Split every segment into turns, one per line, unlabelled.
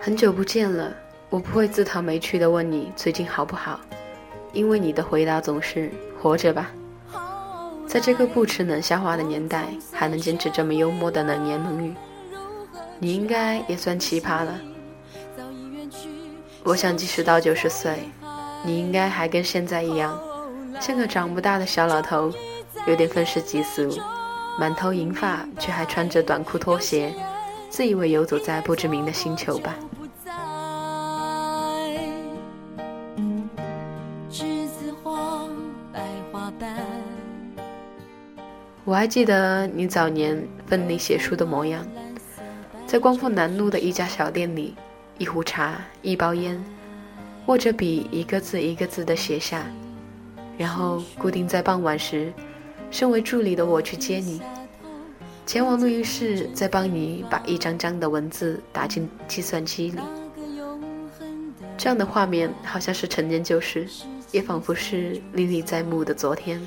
很久不见了，我不会自讨没趣的问你最近好不好，因为你的回答总是活着吧。在这个不吃冷笑话的年代，还能坚持这么幽默的冷言冷语，你应该也算奇葩了。我想，即使到九十岁，你应该还跟现在一样，像个长不大的小老头，有点愤世嫉俗，满头银发却还穿着短裤拖鞋，自以为游走在不知名的星球吧。我还记得你早年奋力写书的模样，在光复南路的一家小店里，一壶茶，一包烟，握着笔，一个字一个字的写下，然后固定在傍晚时，身为助理的我去接你，前往录音室，再帮你把一张张的文字打进计算机里。这样的画面好像是陈年旧事，也仿佛是历历在目的昨天。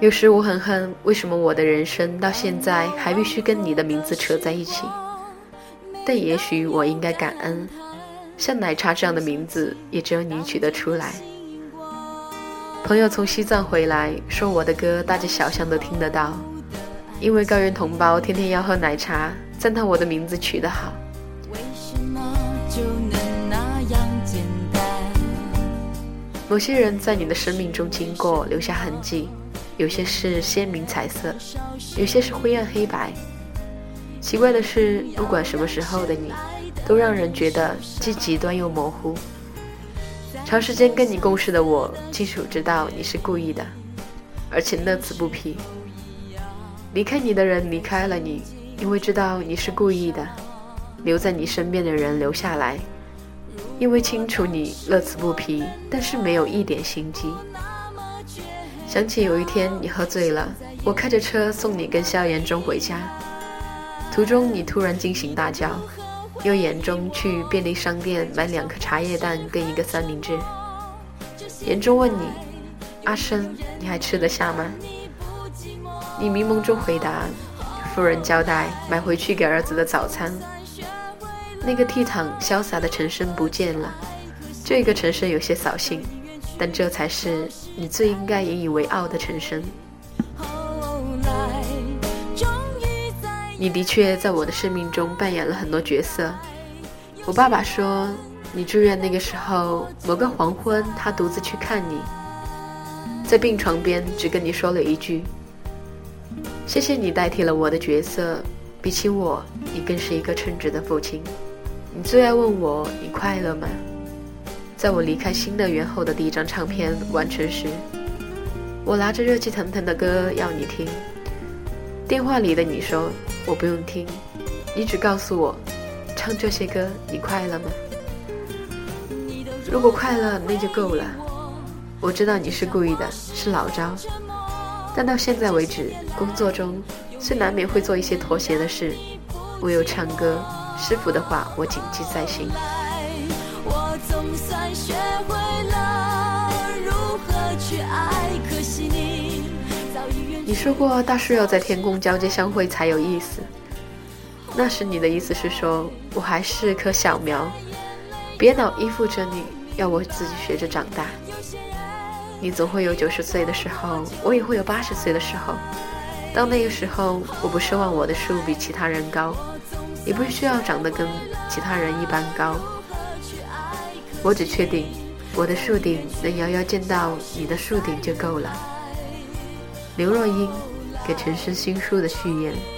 有时我很恨，为什么我的人生到现在还必须跟你的名字扯在一起？但也许我应该感恩，像奶茶这样的名字，也只有你取得出来。朋友从西藏回来，说我的歌大街小巷都听得到，因为高原同胞天天要喝奶茶，赞叹我的名字取得好。某些人在你的生命中经过，留下痕迹，有些是鲜明彩色，有些是灰暗黑白。奇怪的是，不管什么时候的你，都让人觉得既极端又模糊。长时间跟你共事的我，清楚知道你是故意的，而且乐此不疲。离开你的人离开了你，因为知道你是故意的；留在你身边的人留下来。因为清楚你乐此不疲，但是没有一点心机。想起有一天你喝醉了，我开着车送你跟萧炎中回家，途中你突然惊醒大叫，又眼中去便利商店买两颗茶叶蛋跟一个三明治。眼中问你：“阿生，你还吃得下吗？”你迷蒙中回答：“夫人交代买回去给儿子的早餐。”那个倜傥潇洒的陈生不见了，这个陈生有些扫兴，但这才是你最应该引以为傲的陈生。你的确在我的生命中扮演了很多角色。我爸爸说，你住院那个时候，某个黄昏，他独自去看你，在病床边只跟你说了一句：“谢谢你代替了我的角色，比起我，你更是一个称职的父亲。”你最爱问我你快乐吗？在我离开新乐园后的第一张唱片完成时，我拿着热气腾腾的歌要你听。电话里的你说我不用听，你只告诉我，唱这些歌你快乐吗？如果快乐那就够了。我知道你是故意的，是老招，但到现在为止，工作中虽难免会做一些妥协的事，唯有唱歌。师傅的话，我谨记在心。
我总算学会了如何去爱，可惜你
你说过大树要在天空交接相会才有意思，那时你的意思是说我还是棵小苗，别老依附着你，要我自己学着长大。你总会有九十岁的时候，我也会有八十岁的时候。到那个时候，我不奢望我的树比其他人高。也不需要长得跟其他人一般高，我只确定我的树顶能遥遥见到你的树顶就够了。刘若英给陈升新书的序言。